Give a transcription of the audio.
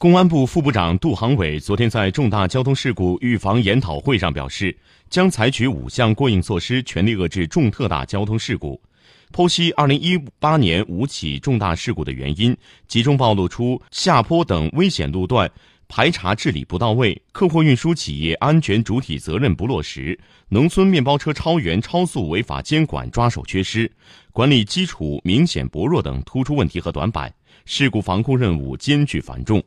公安部副部长杜航伟昨天在重大交通事故预防研讨会上表示，将采取五项过硬措施，全力遏制重特大交通事故。剖析2018年五起重大事故的原因，集中暴露出下坡等危险路段排查治理不到位、客货运输企业安全主体责任不落实、农村面包车超员超速违法监管抓手缺失、管理基础明显薄弱等突出问题和短板，事故防控任务艰巨繁重。